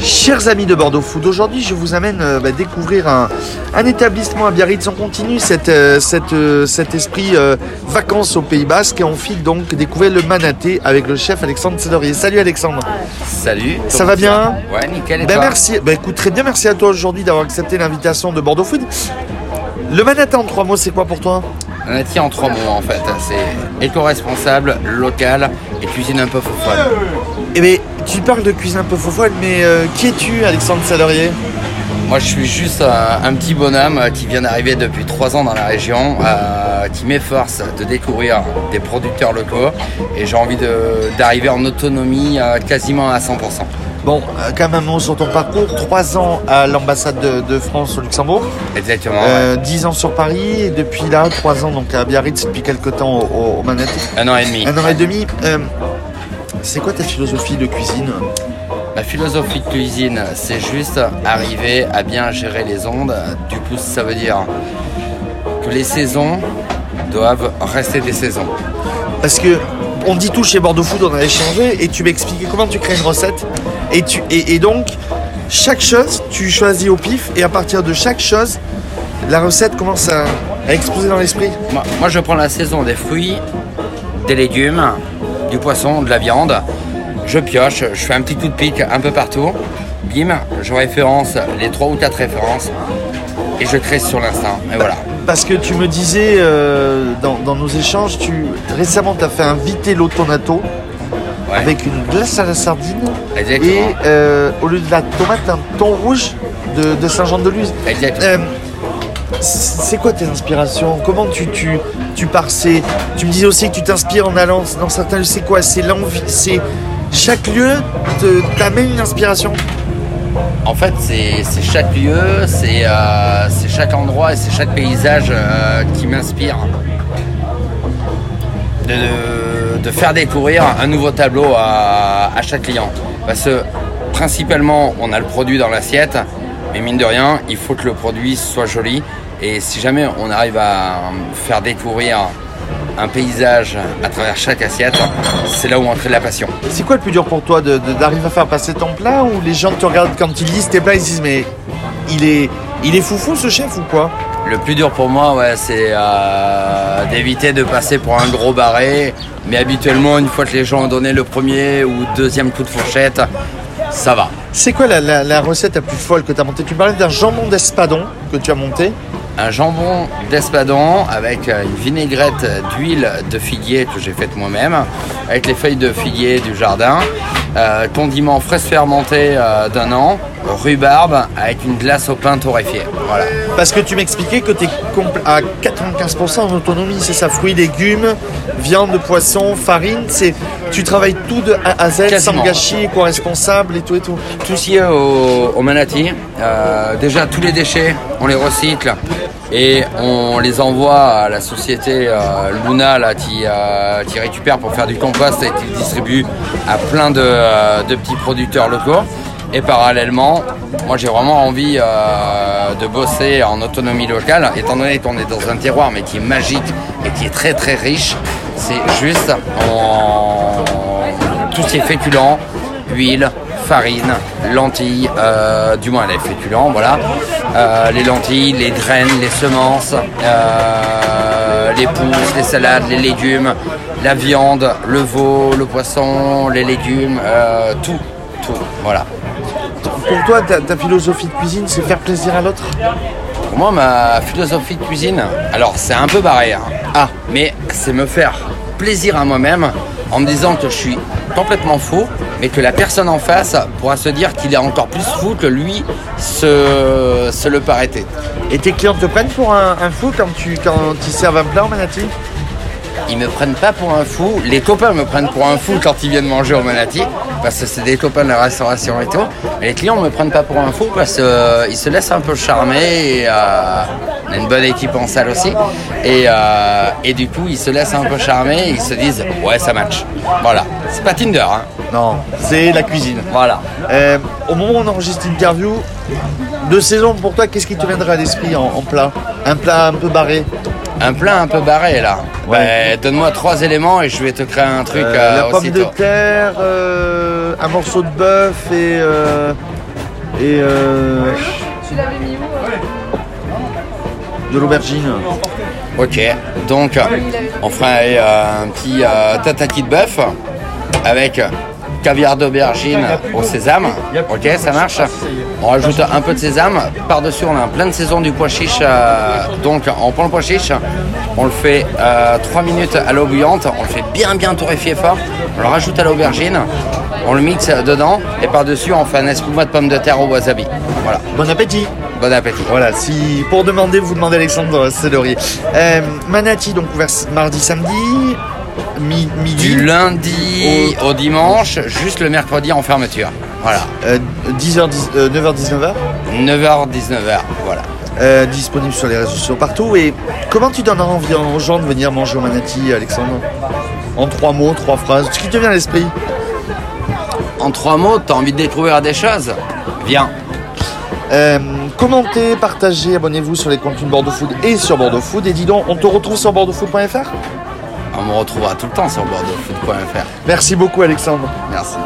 Chers amis de Bordeaux Food, aujourd'hui je vous amène euh, bah, découvrir un, un établissement à Biarritz. On continue cette, euh, cette, euh, cet esprit euh, vacances au Pays Basque et on file donc découvrir le Manaté avec le chef Alexandre Cédorier. Salut Alexandre. Salut. Ça va bien Ouais, nickel. Et Ben toi merci. Ben écoute, très bien, merci à toi aujourd'hui d'avoir accepté l'invitation de Bordeaux Food. Le Manaté en trois mots, c'est quoi pour toi dit en trois mots en fait. C'est éco-responsable, local et cuisine un peu fofolle. Eh bien, tu parles de cuisine un peu fofolle, mais euh, qui es-tu, Alexandre Cédorier Moi, je suis juste un, un petit bonhomme euh, qui vient d'arriver depuis trois ans dans la région, euh, qui m'efforce de découvrir des producteurs locaux et j'ai envie d'arriver en autonomie euh, quasiment à 100%. Bon, euh, quand même mot sur ton parcours. Trois ans à l'ambassade de, de France au Luxembourg, Exactement. ouais. euh, dix ans sur Paris, et depuis là, trois ans donc à Biarritz, depuis quelques temps au, au. Un an et demi. Un an et demi. C'est quoi ta philosophie de cuisine Ma philosophie de cuisine, c'est juste arriver à bien gérer les ondes. Du coup, ça veut dire que les saisons doivent rester des saisons. Parce que on dit tout chez Bordeaux Food, on a échangé, et tu m'expliquais comment tu crées une recette. Et, tu, et, et donc, chaque chose, tu choisis au pif, et à partir de chaque chose, la recette commence à, à exploser dans l'esprit. Moi, moi, je prends la saison des fruits, des légumes, du poisson, de la viande. Je pioche, je fais un petit coup de pique un peu partout. Bim, je référence les trois ou quatre références et je crée sur l'instinct. Et voilà. Parce que tu me disais euh, dans, dans nos échanges, tu récemment tu as fait un vitello tonato Ouais. avec une glace à la sardine Exactement. et euh, au lieu de la tomate un thon rouge de, de Saint-Jean-de-Luz. Exactement. Euh, c'est quoi tes inspirations? Comment tu, tu, tu pars? Tu me disais aussi que tu t'inspires en allant dans certains lieux. C'est quoi? C'est l'envie? C'est chaque lieu t'amène une inspiration? En fait, c'est chaque lieu, c'est euh, c'est chaque endroit et c'est chaque paysage euh, qui m'inspire. De faire découvrir un nouveau tableau à, à chaque client. Parce que principalement, on a le produit dans l'assiette, mais mine de rien, il faut que le produit soit joli. Et si jamais on arrive à faire découvrir un paysage à travers chaque assiette, c'est là où de la passion. C'est quoi le plus dur pour toi d'arriver à faire passer ton plat ou les gens te regardent quand ils lisent tes plats ils se disent mais il est, il est foufou ce chef ou quoi? Le plus dur pour moi, ouais, c'est euh, d'éviter de passer pour un gros barré. Mais habituellement, une fois que les gens ont donné le premier ou deuxième coup de fourchette, ça va. C'est quoi la, recette la plus folle que tu as montée? Tu parlais d'un jambon d'espadon que tu as monté. Un jambon d'espadon avec euh, une vinaigrette d'huile de figuier que j'ai faite moi-même, avec les feuilles de figuier du jardin, euh, condiment fraise fermenté euh, d'un an, rhubarbe avec une glace au pain torréfié. Voilà. Parce que tu m'expliquais que tu es à 95% en autonomie, c'est ça Fruits, légumes, viande, poisson, farine. C'est Tu travailles tout de A à Z Quasiment. sans gâchis, éco-responsable et tout et tout. Tout ce qui est au, au manati, euh, déjà tous les déchets, on les recycle et on les envoie à la société euh, Luna là, qui, euh, qui récupère pour faire du compost et qui distribue à plein de, euh, de petits producteurs locaux. Et parallèlement, moi j'ai vraiment envie euh, de bosser en autonomie locale, étant donné qu'on est dans un terroir mais qui est magique et qui est très très riche. C'est juste en tout ce qui est féculent, huile, farine, lentilles, euh, du moins les féculents, voilà. Euh, les lentilles, les graines, les semences, euh, les pousses, les salades, les légumes, la viande, le veau, le poisson, les légumes, tout, tout, voilà. Pour toi, ta, ta philosophie de cuisine, c'est faire plaisir à l'autre? Pour moi, ma philosophie de cuisine, alors c'est un peu barré, hein. Ah, mais c'est me faire plaisir à moi-même en me disant que je suis complètement faux, mais que la personne en face pourra se dire qu'il est encore plus fou que lui se, se le paraît. et tes clients te prennent pour un, un fou quand tu quand ils servent un plat en manati Ils me prennent pas pour un fou, les copains me prennent pour un fou quand ils viennent manger au Manati, parce que c'est des copains de la restauration et tout, mais les clients me prennent pas pour un fou parce qu'ils se laissent un peu charmer et euh, on a une bonne équipe en salle aussi, et, euh, et du coup ils se laissent un peu charmer et ils se disent ouais ça match. Voilà, c'est pas Tinder, hein. Non, c'est la cuisine. Voilà. Euh, au moment où on enregistre l'interview, de saison pour toi, qu'est-ce qui te viendrait à l'esprit en, en plat? Un plat un peu barré Un plat un peu barré là. Ouais. Ben, donne-moi trois éléments et je vais te créer un truc Euh, euh, La pomme de terre, euh, un morceau de bœuf et, euh, Et euh, Tu l'avais mis où euh de l'aubergine. Ok, donc on fera euh, un petit euh, tataki de bœuf avec caviar d'aubergine au sésame. Ok, ça marche. On rajoute un peu de sésame. Par-dessus, on a un plein de saison du pois chiche. euh, donc on prend le pois chiche, on le fait 3 minutes à l'eau bouillante, on le fait bien bien torréfier fort. On le rajoute à l'aubergine, on le mixe dedans et par-dessus, on fait un espuma de pommes de terre au wasabi. Voilà, Bon appétit bon appétit. Voilà, si pour demander, vous demandez Alexandre Cédorier. Euh, Manati, donc ouvert mardi, samedi, mi- midi, Du lundi au dimanche, juste le mercredi en fermeture. Voilà. euh, 10h, 9h, 19h. 9h, 19h. Voilà. Euh, disponible sur les réseaux sociaux partout. Et comment tu donneras envie aux gens de venir manger au Manati, Alexandre? En trois mots, trois phrases, ce qui te vient à l'esprit? En trois mots, t'as envie de découvrir des choses? Viens. Euh, commentez, partagez, abonnez-vous sur les contenus de Bordeaux Food et sur Bordeaux Food. Et dis donc, on te retrouve sur bordeauxfood.fr On me retrouvera tout le temps sur bordeauxfoot.fr. Merci beaucoup, Alexandre. Merci.